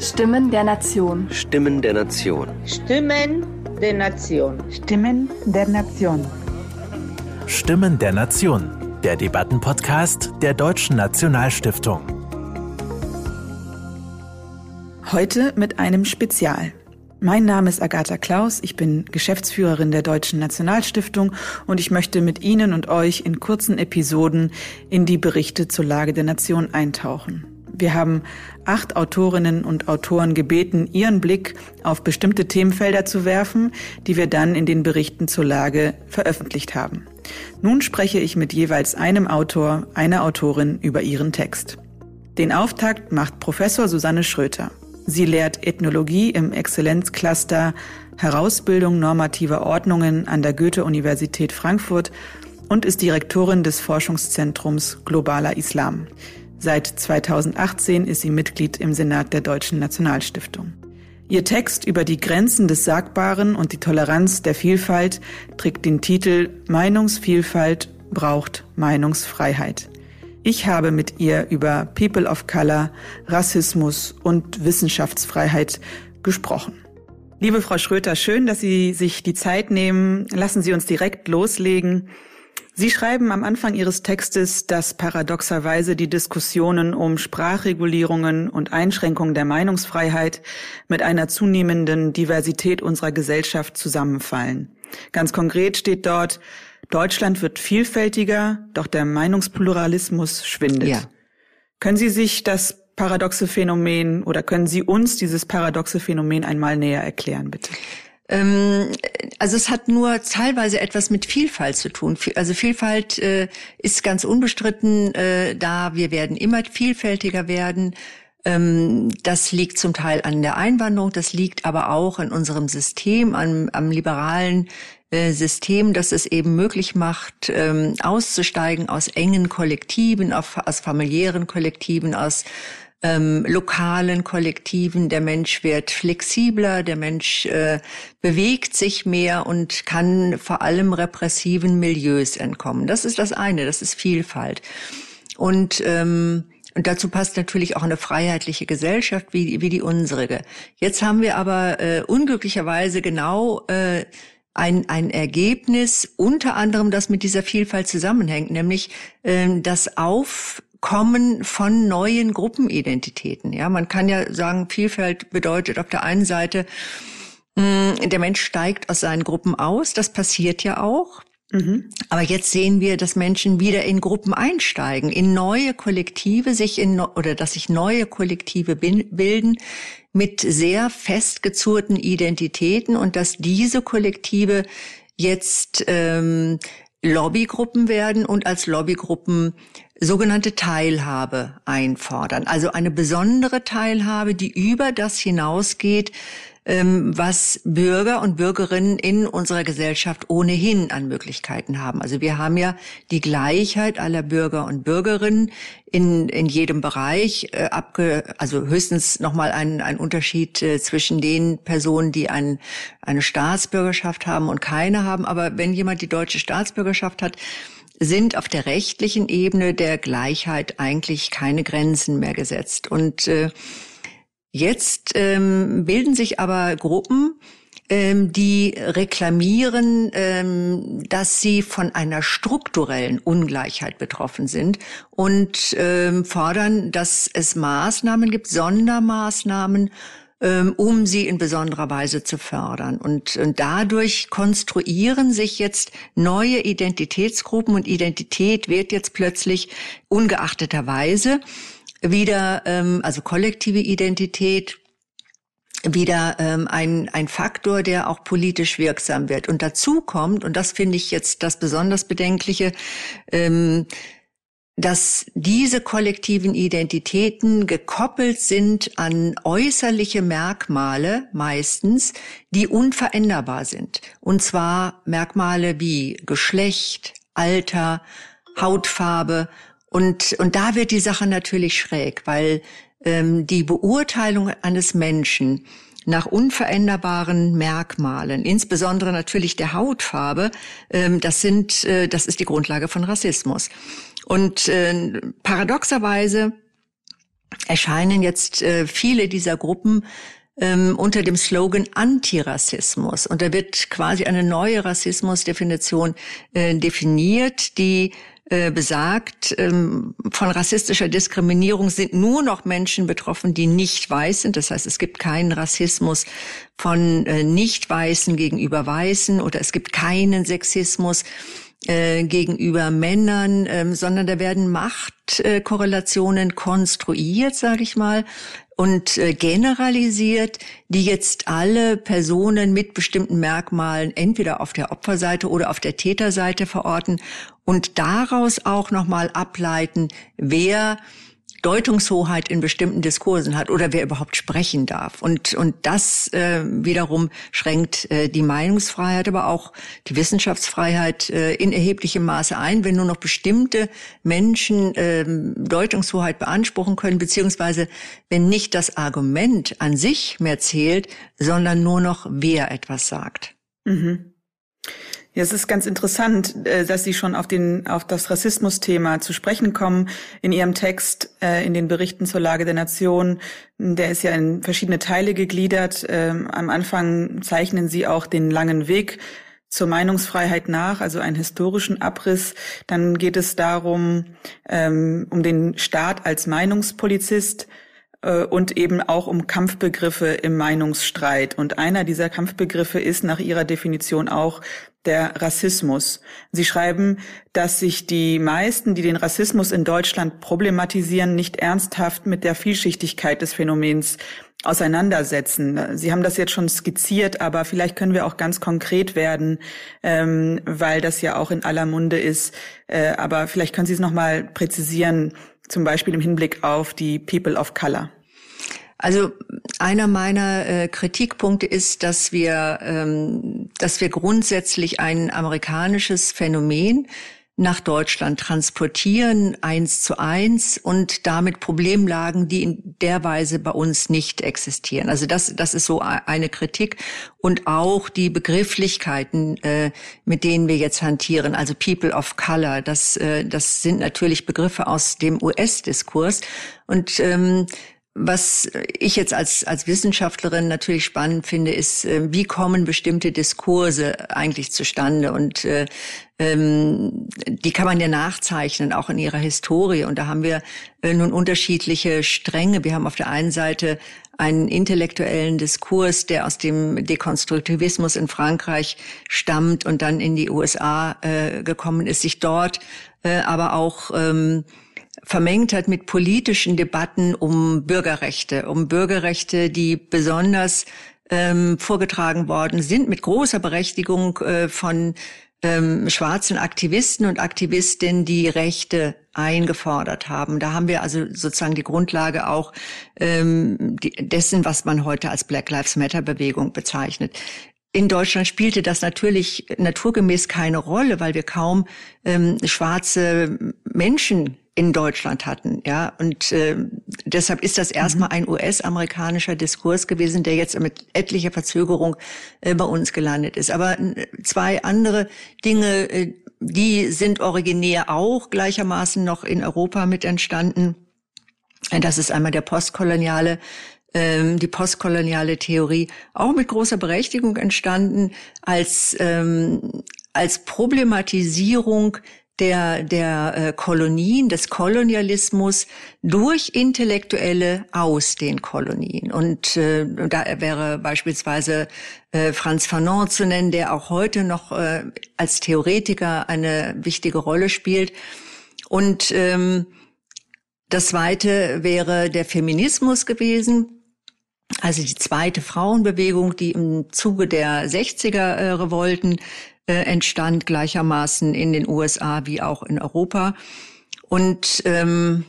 Stimmen der Nation. Stimmen der Nation. Stimmen der Nation. Stimmen der Nation. Stimmen der Nation. Der Debattenpodcast der Deutschen Nationalstiftung. Heute mit einem Spezial. Mein Name ist Agatha Klaus, ich bin Geschäftsführerin der Deutschen Nationalstiftung und ich möchte mit Ihnen und euch in kurzen Episoden in die Berichte zur Lage der Nation eintauchen. Wir haben acht Autorinnen und Autoren gebeten, ihren Blick auf bestimmte Themenfelder zu werfen, die wir dann in den Berichten zur Lage veröffentlicht haben. Nun spreche ich mit jeweils einem Autor, einer Autorin über ihren Text. Den Auftakt macht Professor Susanne Schröter. Sie lehrt Ethnologie im Exzellenzcluster Herausbildung normativer Ordnungen an der Goethe-Universität Frankfurt und ist Direktorin des Forschungszentrums Globaler Islam. Seit 2018 ist sie Mitglied im Senat der Deutschen Nationalstiftung. Ihr Text über die Grenzen des Sagbaren und die Toleranz der Vielfalt trägt den Titel Meinungsvielfalt braucht Meinungsfreiheit. Ich habe mit ihr über People of Color, Rassismus und Wissenschaftsfreiheit gesprochen. Liebe Frau Schröter, schön, dass Sie sich die Zeit nehmen. Lassen Sie uns direkt loslegen. Sie schreiben am Anfang Ihres Textes, dass paradoxerweise die Diskussionen um Sprachregulierungen und Einschränkungen der Meinungsfreiheit mit einer zunehmenden Diversität unserer Gesellschaft zusammenfallen. Ganz konkret steht dort, Deutschland wird vielfältiger, doch der Meinungspluralismus schwindet. Ja. Können Sie sich das paradoxe Phänomen oder können Sie uns dieses paradoxe Phänomen einmal näher erklären, bitte? Ähm, also es hat nur teilweise etwas mit Vielfalt zu tun. Also Vielfalt äh, ist ganz unbestritten äh, da. Wir werden immer vielfältiger werden. Ähm, das liegt zum Teil an der Einwanderung, das liegt aber auch an unserem System, am, am liberalen äh, System, das es eben möglich macht, ähm, auszusteigen aus engen Kollektiven, aus familiären Kollektiven, aus ähm, lokalen Kollektiven. Der Mensch wird flexibler, der Mensch äh, bewegt sich mehr und kann vor allem repressiven Milieus entkommen. Das ist das eine, das ist Vielfalt. Und ähm, und dazu passt natürlich auch eine freiheitliche Gesellschaft wie, wie die unsere. Jetzt haben wir aber äh, unglücklicherweise genau äh, ein, ein Ergebnis, unter anderem, das mit dieser Vielfalt zusammenhängt, nämlich äh, das Auf Kommen von neuen Gruppenidentitäten. Ja, man kann ja sagen, Vielfalt bedeutet auf der einen Seite, mm, der Mensch steigt aus seinen Gruppen aus. Das passiert ja auch. Mhm. Aber jetzt sehen wir, dass Menschen wieder in Gruppen einsteigen, in neue Kollektive sich in oder dass sich neue Kollektive bilden mit sehr festgezurrten Identitäten und dass diese Kollektive jetzt ähm, Lobbygruppen werden und als Lobbygruppen sogenannte Teilhabe einfordern. Also eine besondere Teilhabe, die über das hinausgeht, ähm, was Bürger und Bürgerinnen in unserer Gesellschaft ohnehin an Möglichkeiten haben. Also wir haben ja die Gleichheit aller Bürger und Bürgerinnen in, in jedem Bereich, äh, abge, also höchstens nochmal ein, ein Unterschied äh, zwischen den Personen, die ein, eine Staatsbürgerschaft haben und keine haben. Aber wenn jemand die deutsche Staatsbürgerschaft hat, sind auf der rechtlichen Ebene der Gleichheit eigentlich keine Grenzen mehr gesetzt. Und äh, jetzt ähm, bilden sich aber Gruppen, ähm, die reklamieren, ähm, dass sie von einer strukturellen Ungleichheit betroffen sind und ähm, fordern, dass es Maßnahmen gibt, Sondermaßnahmen, ähm, um sie in besonderer Weise zu fördern. Und, und dadurch konstruieren sich jetzt neue Identitätsgruppen und Identität wird jetzt plötzlich ungeachteterweise wieder, ähm, also kollektive Identität, wieder ähm, ein, ein Faktor, der auch politisch wirksam wird. Und dazu kommt, und das finde ich jetzt das besonders Bedenkliche, ähm, dass diese kollektiven Identitäten gekoppelt sind an äußerliche Merkmale meistens, die unveränderbar sind. Und zwar Merkmale wie Geschlecht, Alter, Hautfarbe. Und, und da wird die Sache natürlich schräg, weil ähm, die Beurteilung eines Menschen nach unveränderbaren Merkmalen, insbesondere natürlich der Hautfarbe, ähm, das sind, äh, das ist die Grundlage von Rassismus. Und äh, paradoxerweise erscheinen jetzt äh, viele dieser Gruppen ähm, unter dem Slogan Antirassismus. Und da wird quasi eine neue Rassismusdefinition äh, definiert, die äh, besagt, ähm, von rassistischer Diskriminierung sind nur noch Menschen betroffen, die nicht weiß sind. Das heißt, es gibt keinen Rassismus von äh, Nicht-Weißen gegenüber Weißen oder es gibt keinen Sexismus äh, gegenüber Männern, ähm, sondern da werden Machtkorrelationen konstruiert, sage ich mal, und äh, generalisiert, die jetzt alle Personen mit bestimmten Merkmalen entweder auf der Opferseite oder auf der Täterseite verorten und daraus auch nochmal ableiten, wer Deutungshoheit in bestimmten Diskursen hat oder wer überhaupt sprechen darf. Und, und das äh, wiederum schränkt äh, die Meinungsfreiheit, aber auch die Wissenschaftsfreiheit äh, in erheblichem Maße ein, wenn nur noch bestimmte Menschen äh, Deutungshoheit beanspruchen können, beziehungsweise wenn nicht das Argument an sich mehr zählt, sondern nur noch wer etwas sagt. Mhm. Ja, es ist ganz interessant, äh, dass Sie schon auf, den, auf das Rassismus-Thema zu sprechen kommen. In Ihrem Text, äh, in den Berichten zur Lage der Nation, der ist ja in verschiedene Teile gegliedert. Ähm, am Anfang zeichnen Sie auch den langen Weg zur Meinungsfreiheit nach, also einen historischen Abriss. Dann geht es darum, ähm, um den Staat als Meinungspolizist und eben auch um Kampfbegriffe im Meinungsstreit. Und einer dieser Kampfbegriffe ist nach Ihrer Definition auch der Rassismus. Sie schreiben, dass sich die meisten, die den Rassismus in Deutschland problematisieren, nicht ernsthaft mit der Vielschichtigkeit des Phänomens auseinandersetzen. Sie haben das jetzt schon skizziert, aber vielleicht können wir auch ganz konkret werden, ähm, weil das ja auch in aller Munde ist. Äh, aber vielleicht können Sie es noch mal präzisieren, zum Beispiel im Hinblick auf die People of Color. Also einer meiner äh, Kritikpunkte ist, dass wir, ähm, dass wir grundsätzlich ein amerikanisches Phänomen nach Deutschland transportieren, eins zu eins und damit Problemlagen, die in der Weise bei uns nicht existieren. Also das, das ist so eine Kritik und auch die Begrifflichkeiten, äh, mit denen wir jetzt hantieren, also People of Color, das, äh, das sind natürlich Begriffe aus dem US-Diskurs und ähm, was ich jetzt als, als Wissenschaftlerin natürlich spannend finde, ist, äh, wie kommen bestimmte Diskurse eigentlich zustande? Und äh, ähm, die kann man ja nachzeichnen, auch in ihrer Historie. Und da haben wir äh, nun unterschiedliche Stränge. Wir haben auf der einen Seite einen intellektuellen Diskurs, der aus dem Dekonstruktivismus in Frankreich stammt und dann in die USA äh, gekommen ist, sich dort äh, aber auch ähm, vermengt hat mit politischen Debatten um Bürgerrechte, um Bürgerrechte, die besonders ähm, vorgetragen worden sind, mit großer Berechtigung äh, von ähm, schwarzen Aktivisten und Aktivistinnen, die Rechte eingefordert haben. Da haben wir also sozusagen die Grundlage auch ähm, die, dessen, was man heute als Black Lives Matter Bewegung bezeichnet. In Deutschland spielte das natürlich naturgemäß keine Rolle, weil wir kaum ähm, schwarze Menschen in Deutschland hatten, ja. Und äh, deshalb ist das erstmal mhm. ein US-amerikanischer Diskurs gewesen, der jetzt mit etlicher Verzögerung äh, bei uns gelandet ist. Aber äh, zwei andere Dinge, äh, die sind originär auch gleichermaßen noch in Europa mit entstanden. Das ist einmal der postkoloniale ähm, die postkoloniale Theorie auch mit großer Berechtigung entstanden als ähm, als Problematisierung der, der äh, Kolonien, des Kolonialismus durch Intellektuelle aus den Kolonien. Und äh, da wäre beispielsweise äh, Franz Fanon zu nennen, der auch heute noch äh, als Theoretiker eine wichtige Rolle spielt. Und ähm, das zweite wäre der Feminismus gewesen. Also die zweite Frauenbewegung, die im Zuge der 60er Revolten äh, entstand, gleichermaßen in den USA wie auch in Europa. Und ähm,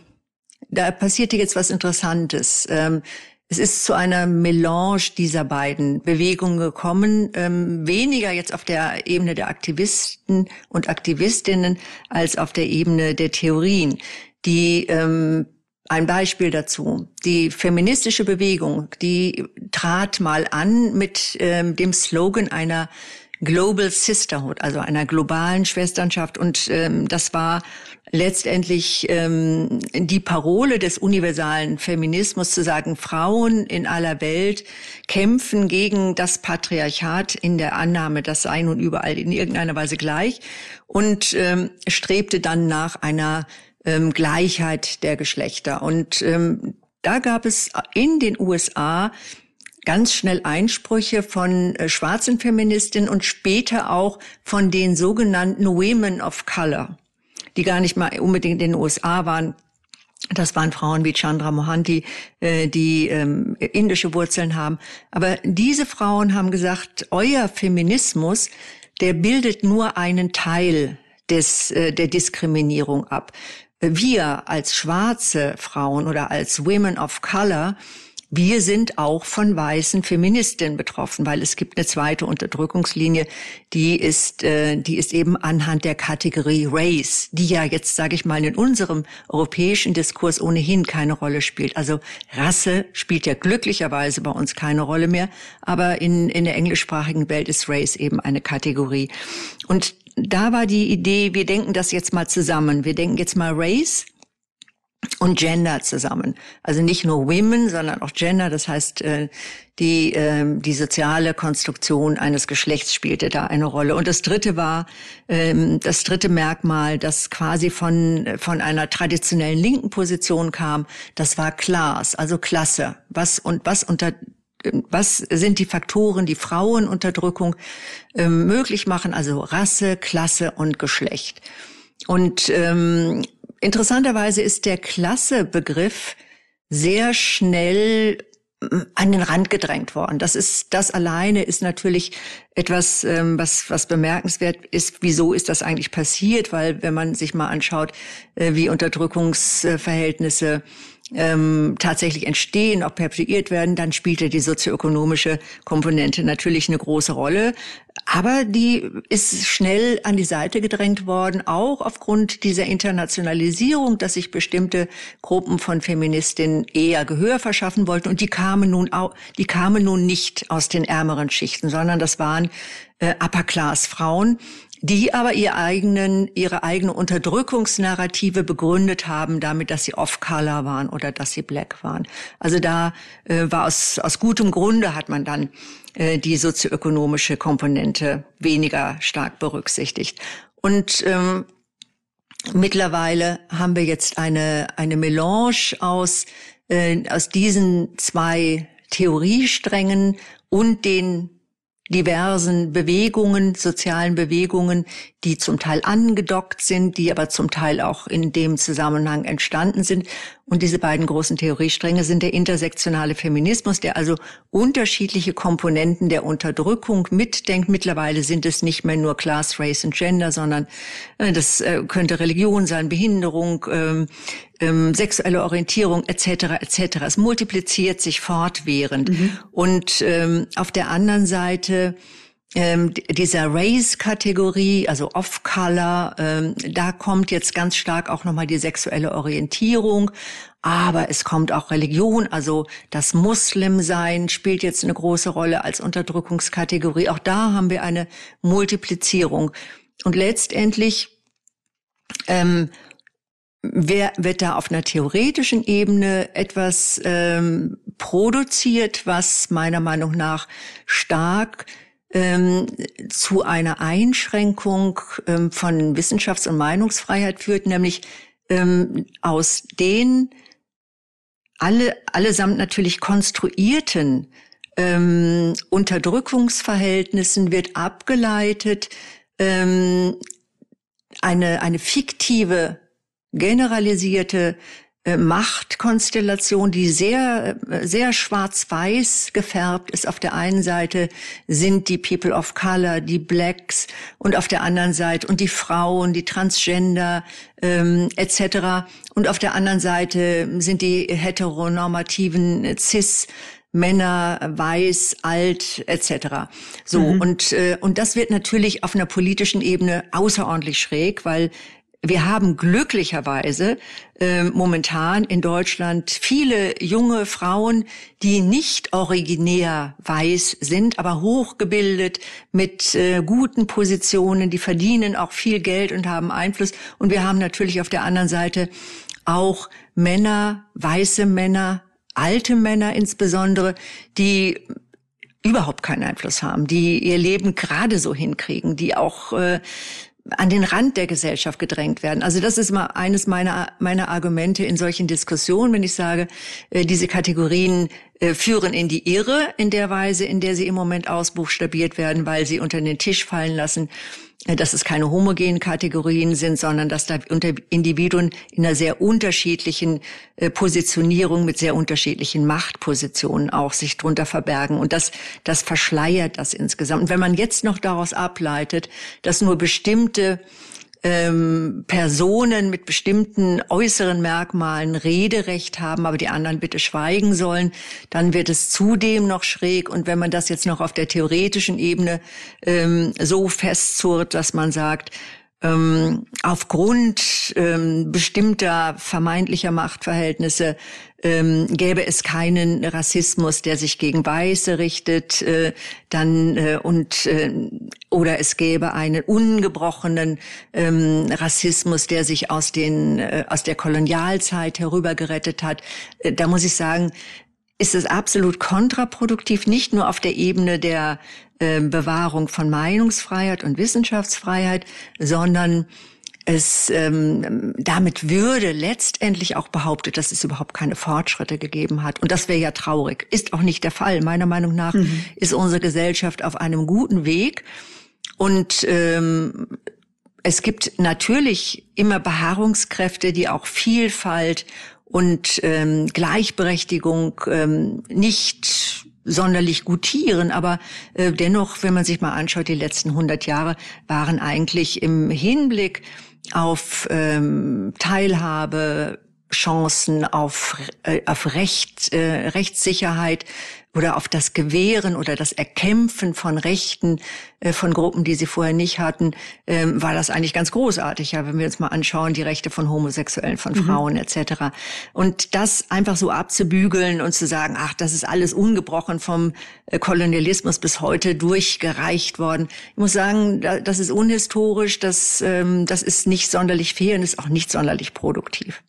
da passierte jetzt was Interessantes. Ähm, es ist zu einer Melange dieser beiden Bewegungen gekommen, ähm, weniger jetzt auf der Ebene der Aktivisten und Aktivistinnen als auf der Ebene der Theorien. Die ähm, ein Beispiel dazu. Die feministische Bewegung, die trat mal an mit ähm, dem Slogan einer Global Sisterhood, also einer globalen Schwesternschaft. Und ähm, das war letztendlich ähm, die Parole des universalen Feminismus zu sagen, Frauen in aller Welt kämpfen gegen das Patriarchat in der Annahme, das sei nun überall in irgendeiner Weise gleich und ähm, strebte dann nach einer ähm, Gleichheit der Geschlechter. Und ähm, da gab es in den USA ganz schnell Einsprüche von äh, schwarzen Feministinnen und später auch von den sogenannten Women of Color, die gar nicht mal unbedingt in den USA waren. Das waren Frauen wie Chandra Mohanty, äh, die ähm, indische Wurzeln haben. Aber diese Frauen haben gesagt, euer Feminismus, der bildet nur einen Teil des, äh, der Diskriminierung ab wir als schwarze Frauen oder als Women of Color, wir sind auch von weißen Feministinnen betroffen, weil es gibt eine zweite Unterdrückungslinie, die ist, äh, die ist eben anhand der Kategorie Race, die ja jetzt, sage ich mal, in unserem europäischen Diskurs ohnehin keine Rolle spielt. Also Rasse spielt ja glücklicherweise bei uns keine Rolle mehr, aber in, in der englischsprachigen Welt ist Race eben eine Kategorie. Und da war die Idee, wir denken das jetzt mal zusammen. Wir denken jetzt mal Race und Gender zusammen. Also nicht nur Women, sondern auch Gender. Das heißt, äh, die, ähm, die soziale Konstruktion eines Geschlechts spielte da eine Rolle. Und das dritte war, ähm, das dritte Merkmal, das quasi von, von einer traditionellen linken Position kam, das war Class, also Klasse. Was und was unter was sind die Faktoren, die Frauenunterdrückung äh, möglich machen, also Rasse, Klasse und Geschlecht. Und ähm, interessanterweise ist der Klassebegriff sehr schnell ähm, an den Rand gedrängt worden. Das ist, das alleine ist natürlich etwas, ähm, was, was bemerkenswert ist. Wieso ist das eigentlich passiert? Weil wenn man sich mal anschaut, äh, wie Unterdrückungsverhältnisse ähm, tatsächlich entstehen, auch perpetuiert werden, dann spielte die sozioökonomische Komponente natürlich eine große Rolle. Aber die ist schnell an die Seite gedrängt worden, auch aufgrund dieser Internationalisierung, dass sich bestimmte Gruppen von Feministinnen eher Gehör verschaffen wollten. Und die kamen nun auch, die kamen nun nicht aus den ärmeren Schichten, sondern das waren äh, Upper-Class-Frauen, die aber ihr eigenen, ihre eigene Unterdrückungsnarrative begründet haben, damit, dass sie off-color waren oder dass sie black waren. Also da äh, war aus, aus gutem Grunde hat man dann äh, die sozioökonomische Komponente weniger stark berücksichtigt. Und ähm, mittlerweile haben wir jetzt eine, eine Melange aus, äh, aus diesen zwei Theoriesträngen und den diversen Bewegungen, sozialen Bewegungen, die zum Teil angedockt sind, die aber zum Teil auch in dem Zusammenhang entstanden sind. Und diese beiden großen Theoriestränge sind der intersektionale Feminismus, der also unterschiedliche Komponenten der Unterdrückung mitdenkt. Mittlerweile sind es nicht mehr nur Class, Race und Gender, sondern äh, das äh, könnte Religion sein, Behinderung, ähm, ähm, sexuelle Orientierung etc. etc. Es multipliziert sich fortwährend. Mhm. Und ähm, auf der anderen Seite ähm, dieser Race-Kategorie, also Off-Color, ähm, da kommt jetzt ganz stark auch nochmal die sexuelle Orientierung. Aber es kommt auch Religion, also das Muslimsein spielt jetzt eine große Rolle als Unterdrückungskategorie. Auch da haben wir eine Multiplizierung. Und letztendlich ähm, wer, wird da auf einer theoretischen Ebene etwas ähm, produziert, was meiner Meinung nach stark ähm, zu einer Einschränkung ähm, von Wissenschafts- und Meinungsfreiheit führt, nämlich ähm, aus den alle, allesamt natürlich konstruierten ähm, Unterdrückungsverhältnissen wird abgeleitet ähm, eine, eine fiktive, generalisierte Machtkonstellation, die sehr, äh, sehr schwarz-weiß gefärbt ist. Auf der einen Seite sind die People of Color, die Blacks und auf der anderen Seite und die Frauen, die Transgender ähm, etc. Und auf der anderen Seite sind die heteronormativen Cis Männer, weiß, alt, etc. So mhm. und äh, und das wird natürlich auf einer politischen Ebene außerordentlich schräg, weil wir haben glücklicherweise äh, momentan in Deutschland viele junge Frauen, die nicht originär weiß sind, aber hochgebildet mit äh, guten Positionen, die verdienen auch viel Geld und haben Einfluss. Und wir haben natürlich auf der anderen Seite auch Männer, weiße Männer, alte Männer insbesondere, die überhaupt keinen Einfluss haben, die ihr Leben gerade so hinkriegen, die auch äh, an den Rand der Gesellschaft gedrängt werden. Also das ist mal eines meiner, meiner Argumente in solchen Diskussionen, wenn ich sage, äh, diese Kategorien äh, führen in die Irre in der Weise, in der sie im Moment ausbuchstabiert werden, weil sie unter den Tisch fallen lassen, dass es keine homogenen Kategorien sind, sondern dass da Individuen in einer sehr unterschiedlichen äh, Positionierung mit sehr unterschiedlichen Machtpositionen auch sich drunter verbergen. Und das, das verschleiert das insgesamt. Und wenn man jetzt noch daraus ableitet, dass nur bestimmte ähm, Personen mit bestimmten äußeren Merkmalen Rederecht haben, aber die anderen bitte schweigen sollen, dann wird es zudem noch schräg. Und wenn man das jetzt noch auf der theoretischen Ebene ähm, so festzurrt, dass man sagt, ähm, aufgrund ähm, bestimmter vermeintlicher Machtverhältnisse ähm, gäbe es keinen Rassismus, der sich gegen Weiße richtet, äh, dann äh, und äh, oder es gäbe einen ungebrochenen ähm, Rassismus, der sich aus den äh, aus der Kolonialzeit herübergerettet hat. Äh, da muss ich sagen, ist es absolut kontraproduktiv, nicht nur auf der Ebene der äh, Bewahrung von Meinungsfreiheit und Wissenschaftsfreiheit, sondern es ähm, damit würde letztendlich auch behauptet, dass es überhaupt keine Fortschritte gegeben hat. Und das wäre ja traurig. Ist auch nicht der Fall. Meiner Meinung nach mhm. ist unsere Gesellschaft auf einem guten Weg. Und ähm, es gibt natürlich immer Beharrungskräfte, die auch Vielfalt und ähm, Gleichberechtigung ähm, nicht sonderlich gutieren, aber äh, dennoch, wenn man sich mal anschaut, die letzten 100 Jahre waren eigentlich im Hinblick auf ähm, Teilhabe, Chancen, auf, äh, auf Recht, äh, Rechtssicherheit oder auf das Gewähren oder das Erkämpfen von Rechten von Gruppen, die sie vorher nicht hatten, ähm, war das eigentlich ganz großartig. Ja, wenn wir uns mal anschauen, die Rechte von Homosexuellen, von mhm. Frauen etc. Und das einfach so abzubügeln und zu sagen, ach, das ist alles ungebrochen vom äh, Kolonialismus bis heute durchgereicht worden. Ich muss sagen, das ist unhistorisch, das, ähm, das ist nicht sonderlich fair und ist auch nicht sonderlich produktiv.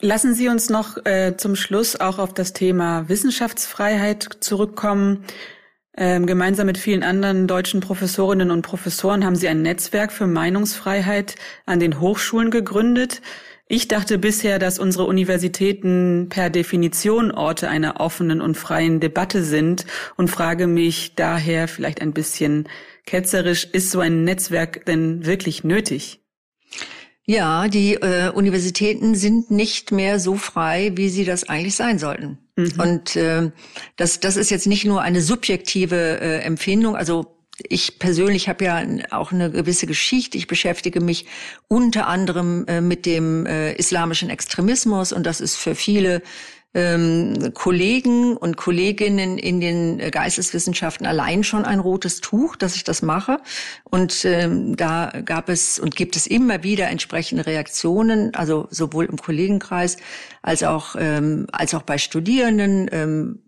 Lassen Sie uns noch äh, zum Schluss auch auf das Thema Wissenschaftsfreiheit zurückkommen. Ähm, gemeinsam mit vielen anderen deutschen Professorinnen und Professoren haben Sie ein Netzwerk für Meinungsfreiheit an den Hochschulen gegründet. Ich dachte bisher, dass unsere Universitäten per Definition Orte einer offenen und freien Debatte sind und frage mich daher vielleicht ein bisschen ketzerisch, ist so ein Netzwerk denn wirklich nötig? Ja, die äh, Universitäten sind nicht mehr so frei, wie sie das eigentlich sein sollten. Mhm. Und äh, das, das ist jetzt nicht nur eine subjektive äh, Empfindung. Also ich persönlich habe ja auch eine gewisse Geschichte. Ich beschäftige mich unter anderem äh, mit dem äh, islamischen Extremismus und das ist für viele ähm, Kollegen und Kolleginnen in den Geisteswissenschaften allein schon ein rotes Tuch, dass ich das mache. Und ähm, da gab es und gibt es immer wieder entsprechende Reaktionen, also sowohl im Kollegenkreis als auch ähm, als auch bei Studierenden. Ähm,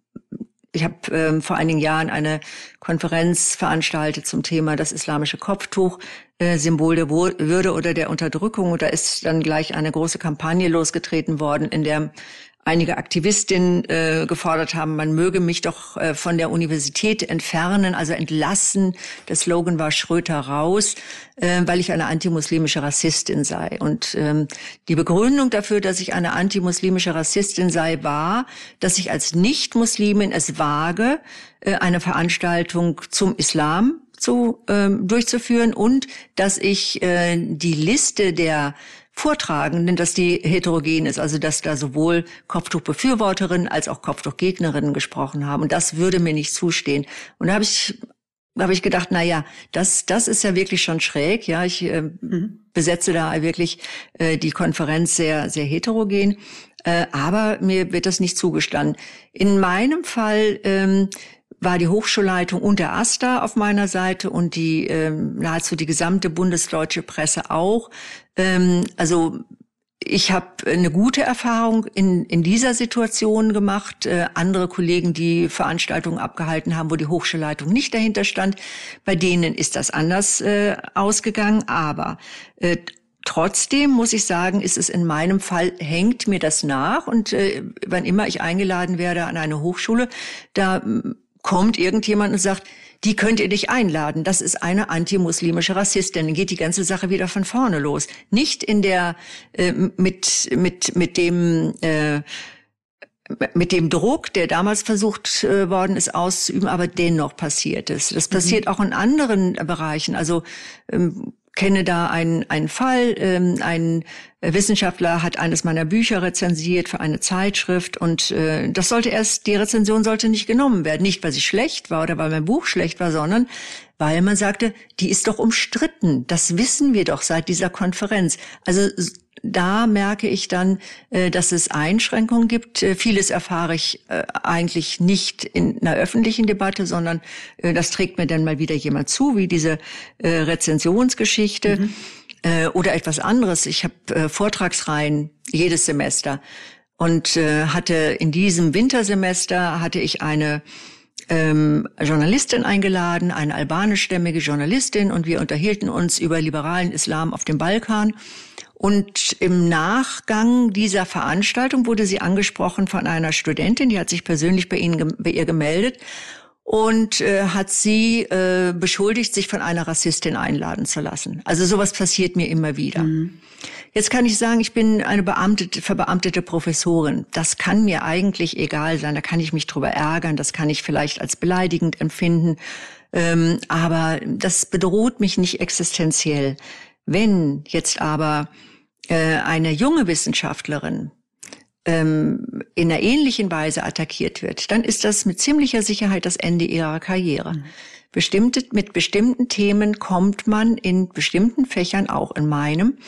ich habe ähm, vor einigen Jahren eine Konferenz veranstaltet zum Thema das islamische Kopftuch, äh, Symbol der Würde oder der Unterdrückung. Und da ist dann gleich eine große Kampagne losgetreten worden, in der einige Aktivistinnen äh, gefordert haben, man möge mich doch äh, von der Universität entfernen, also entlassen. Der Slogan war Schröter raus, äh, weil ich eine antimuslimische Rassistin sei. Und ähm, die Begründung dafür, dass ich eine antimuslimische Rassistin sei, war, dass ich als Nicht-Muslimin es wage, äh, eine Veranstaltung zum Islam zu, ähm, durchzuführen und dass ich äh, die Liste der Vortragenden, dass die heterogen ist, also dass da sowohl Kopftuchbefürworterinnen als auch Kopftuchgegnerinnen gesprochen haben. Und das würde mir nicht zustehen. Und da habe ich habe ich gedacht, na ja, das das ist ja wirklich schon schräg. Ja, ich äh, mhm. besetze da wirklich äh, die Konferenz sehr sehr heterogen, äh, aber mir wird das nicht zugestanden. In meinem Fall ähm, war die Hochschulleitung und der AStA auf meiner Seite und die ähm, nahezu die gesamte bundesdeutsche Presse auch. Ähm, also ich habe eine gute Erfahrung in, in dieser Situation gemacht. Äh, andere Kollegen, die Veranstaltungen abgehalten haben, wo die Hochschulleitung nicht dahinter stand, bei denen ist das anders äh, ausgegangen. Aber äh, Trotzdem muss ich sagen, ist es in meinem Fall, hängt mir das nach. Und äh, wann immer ich eingeladen werde an eine Hochschule, da kommt irgendjemand und sagt, die könnt ihr nicht einladen. Das ist eine antimuslimische Rassistin. Dann geht die ganze Sache wieder von vorne los. Nicht in der äh, mit mit mit dem äh, mit dem Druck, der damals versucht äh, worden ist auszuüben, aber dennoch passiert es. Das passiert mhm. auch in anderen Bereichen. Also ähm, kenne da einen, einen Fall. Ähm, ein Wissenschaftler hat eines meiner Bücher rezensiert für eine Zeitschrift und äh, das sollte erst, die Rezension sollte nicht genommen werden. Nicht, weil sie schlecht war oder weil mein Buch schlecht war, sondern weil man sagte, die ist doch umstritten. Das wissen wir doch seit dieser Konferenz. Also da merke ich dann, äh, dass es Einschränkungen gibt. Äh, vieles erfahre ich äh, eigentlich nicht in einer öffentlichen Debatte, sondern das trägt mir dann mal wieder jemand zu, wie diese Rezensionsgeschichte. Mhm. Oder etwas anderes. Ich habe Vortragsreihen jedes Semester und hatte in diesem Wintersemester hatte ich eine ähm, Journalistin eingeladen, eine albanischstämmige Journalistin, und wir unterhielten uns über liberalen Islam auf dem Balkan. Und im Nachgang dieser Veranstaltung wurde sie angesprochen von einer Studentin, die hat sich persönlich bei, Ihnen, bei ihr gemeldet und äh, hat sie äh, beschuldigt, sich von einer Rassistin einladen zu lassen. Also sowas passiert mir immer wieder. Mhm. Jetzt kann ich sagen, ich bin eine beamtete, verbeamtete Professorin. Das kann mir eigentlich egal sein. Da kann ich mich drüber ärgern. Das kann ich vielleicht als beleidigend empfinden. Ähm, aber das bedroht mich nicht existenziell. Wenn jetzt aber äh, eine junge Wissenschaftlerin ähm, in einer ähnlichen Weise attackiert wird, dann ist das mit ziemlicher Sicherheit das Ende ihrer Karriere. Mhm. Bestimmte, mit bestimmten Themen kommt man in bestimmten Fächern, auch in meinem,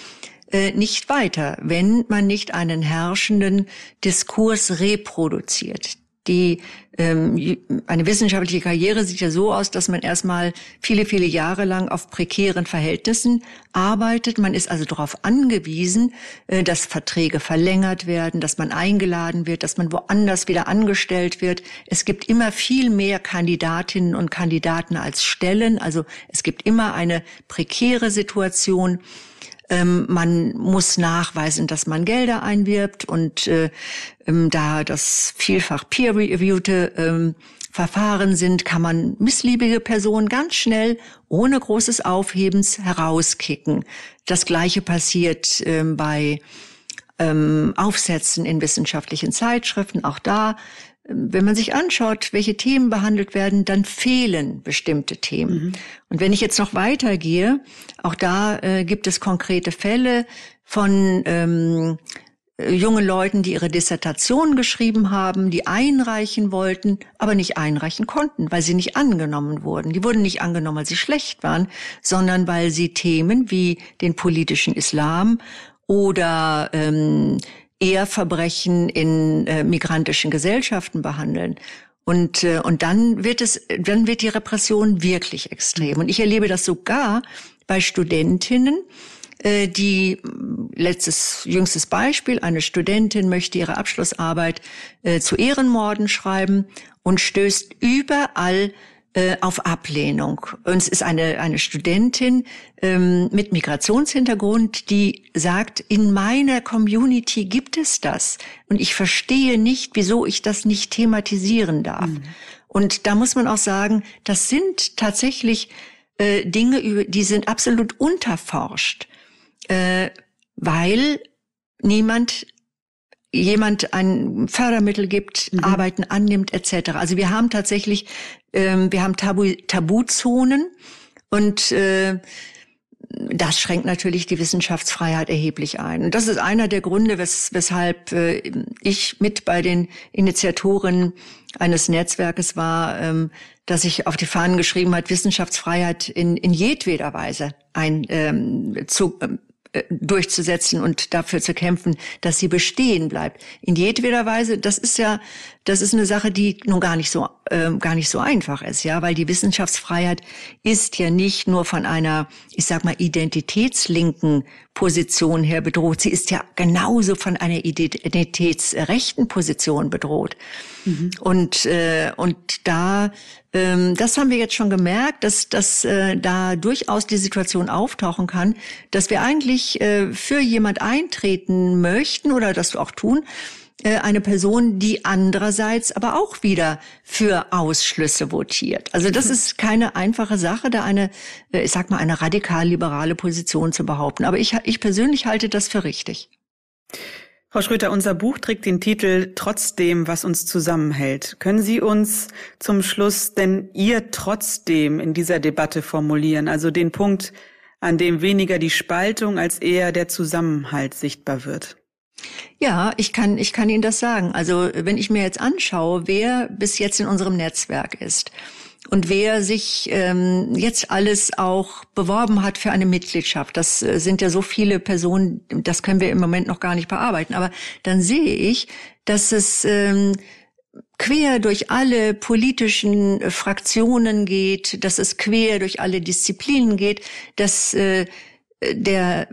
äh, nicht weiter, wenn man nicht einen herrschenden Diskurs reproduziert die ähm, eine wissenschaftliche Karriere sieht ja so aus, dass man erstmal viele, viele Jahre lang auf prekären Verhältnissen arbeitet. Man ist also darauf angewiesen, äh, dass Verträge verlängert werden, dass man eingeladen wird, dass man woanders wieder angestellt wird. Es gibt immer viel mehr Kandidatinnen und Kandidaten als Stellen. Also es gibt immer eine prekäre Situation. Ähm, man muss nachweisen, dass man Gelder einwirbt und äh, ähm, da das vielfach peer-reviewte ähm, Verfahren sind, kann man missliebige Personen ganz schnell ohne großes Aufhebens herauskicken. Das Gleiche passiert ähm, bei ähm, Aufsätzen in wissenschaftlichen Zeitschriften. Auch da wenn man sich anschaut, welche Themen behandelt werden, dann fehlen bestimmte Themen. Mhm. Und wenn ich jetzt noch weitergehe, auch da äh, gibt es konkrete Fälle von ähm, jungen Leuten, die ihre Dissertation geschrieben haben, die einreichen wollten, aber nicht einreichen konnten, weil sie nicht angenommen wurden. Die wurden nicht angenommen, weil sie schlecht waren, sondern weil sie Themen wie den politischen Islam oder ähm, eher Verbrechen in äh, migrantischen Gesellschaften behandeln. Und, äh, und dann wird es, dann wird die Repression wirklich extrem. Und ich erlebe das sogar bei Studentinnen, äh, die letztes jüngstes Beispiel, eine Studentin möchte ihre Abschlussarbeit äh, zu Ehrenmorden schreiben und stößt überall äh, auf Ablehnung. Und es ist eine, eine Studentin ähm, mit Migrationshintergrund, die sagt, in meiner Community gibt es das. Und ich verstehe nicht, wieso ich das nicht thematisieren darf. Mhm. Und da muss man auch sagen, das sind tatsächlich äh, Dinge, die sind absolut unterforscht, äh, weil niemand jemand ein Fördermittel gibt, mhm. Arbeiten annimmt etc. Also wir haben tatsächlich, ähm, wir haben Tabu, Tabuzonen und äh, das schränkt natürlich die Wissenschaftsfreiheit erheblich ein. Und das ist einer der Gründe, wes weshalb äh, ich mit bei den Initiatoren eines Netzwerkes war, ähm, dass ich auf die Fahnen geschrieben hat, Wissenschaftsfreiheit in, in jedweder Weise ein, ähm, zu, ähm, äh, durchzusetzen und dafür zu kämpfen, dass sie bestehen bleibt. In jedweder Weise, das ist ja, das ist eine Sache, die nun gar nicht so, äh, gar nicht so einfach ist, ja, weil die Wissenschaftsfreiheit ist ja nicht nur von einer, ich sag mal, identitätslinken Position her bedroht. Sie ist ja genauso von einer identitätsrechten Position bedroht. Mhm. Und, äh, und da, das haben wir jetzt schon gemerkt, dass, dass äh, da durchaus die Situation auftauchen kann, dass wir eigentlich äh, für jemand eintreten möchten oder das auch tun, äh, eine Person, die andererseits aber auch wieder für Ausschlüsse votiert. Also das ist keine einfache Sache, da eine, äh, ich sag mal, eine radikal liberale Position zu behaupten. Aber ich, ich persönlich halte das für richtig. Frau Schröter, unser Buch trägt den Titel Trotzdem, was uns zusammenhält. Können Sie uns zum Schluss denn Ihr trotzdem in dieser Debatte formulieren? Also den Punkt, an dem weniger die Spaltung als eher der Zusammenhalt sichtbar wird? Ja, ich kann, ich kann Ihnen das sagen. Also wenn ich mir jetzt anschaue, wer bis jetzt in unserem Netzwerk ist und wer sich ähm, jetzt alles auch beworben hat für eine Mitgliedschaft, das äh, sind ja so viele Personen, das können wir im Moment noch gar nicht bearbeiten. Aber dann sehe ich, dass es ähm, quer durch alle politischen äh, Fraktionen geht, dass es quer durch alle Disziplinen geht, dass äh, der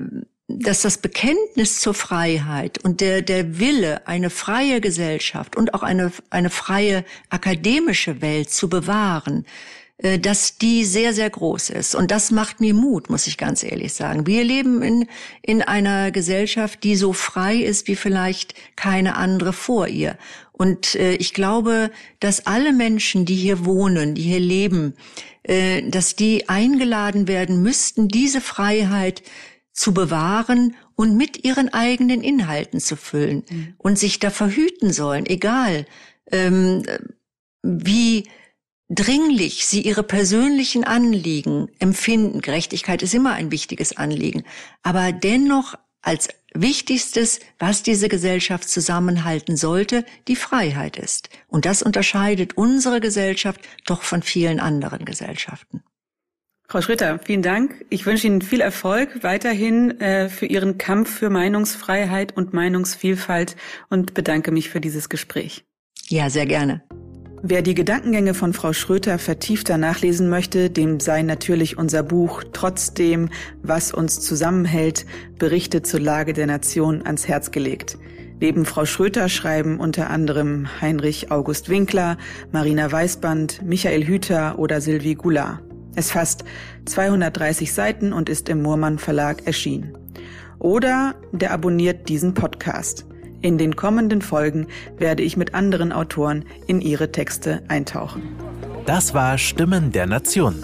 dass das Bekenntnis zur Freiheit und der, der Wille, eine freie Gesellschaft und auch eine, eine freie akademische Welt zu bewahren, äh, dass die sehr, sehr groß ist. Und das macht mir Mut, muss ich ganz ehrlich sagen. Wir leben in, in einer Gesellschaft, die so frei ist wie vielleicht keine andere vor ihr. Und äh, ich glaube, dass alle Menschen, die hier wohnen, die hier leben, äh, dass die eingeladen werden müssten, diese Freiheit zu bewahren und mit ihren eigenen Inhalten zu füllen mhm. und sich da verhüten sollen, egal ähm, wie dringlich sie ihre persönlichen Anliegen empfinden. Gerechtigkeit ist immer ein wichtiges Anliegen, aber dennoch als wichtigstes, was diese Gesellschaft zusammenhalten sollte, die Freiheit ist. Und das unterscheidet unsere Gesellschaft doch von vielen anderen Gesellschaften. Frau Schritter, vielen Dank. Ich wünsche Ihnen viel Erfolg weiterhin äh, für Ihren Kampf für Meinungsfreiheit und Meinungsvielfalt und bedanke mich für dieses Gespräch. Ja, sehr gerne. Wer die Gedankengänge von Frau Schröter vertiefter nachlesen möchte, dem sei natürlich unser Buch Trotzdem, was uns zusammenhält, Berichte zur Lage der Nation ans Herz gelegt. Neben Frau Schröter schreiben unter anderem Heinrich August Winkler, Marina Weißband, Michael Hüter oder Sylvie Goulart. Es fasst 230 Seiten und ist im Murmann Verlag erschienen. Oder der abonniert diesen Podcast. In den kommenden Folgen werde ich mit anderen Autoren in ihre Texte eintauchen. Das war Stimmen der Nation,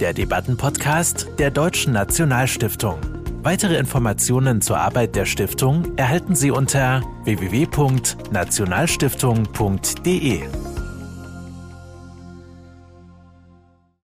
der Debattenpodcast der Deutschen Nationalstiftung. Weitere Informationen zur Arbeit der Stiftung erhalten Sie unter www.nationalstiftung.de.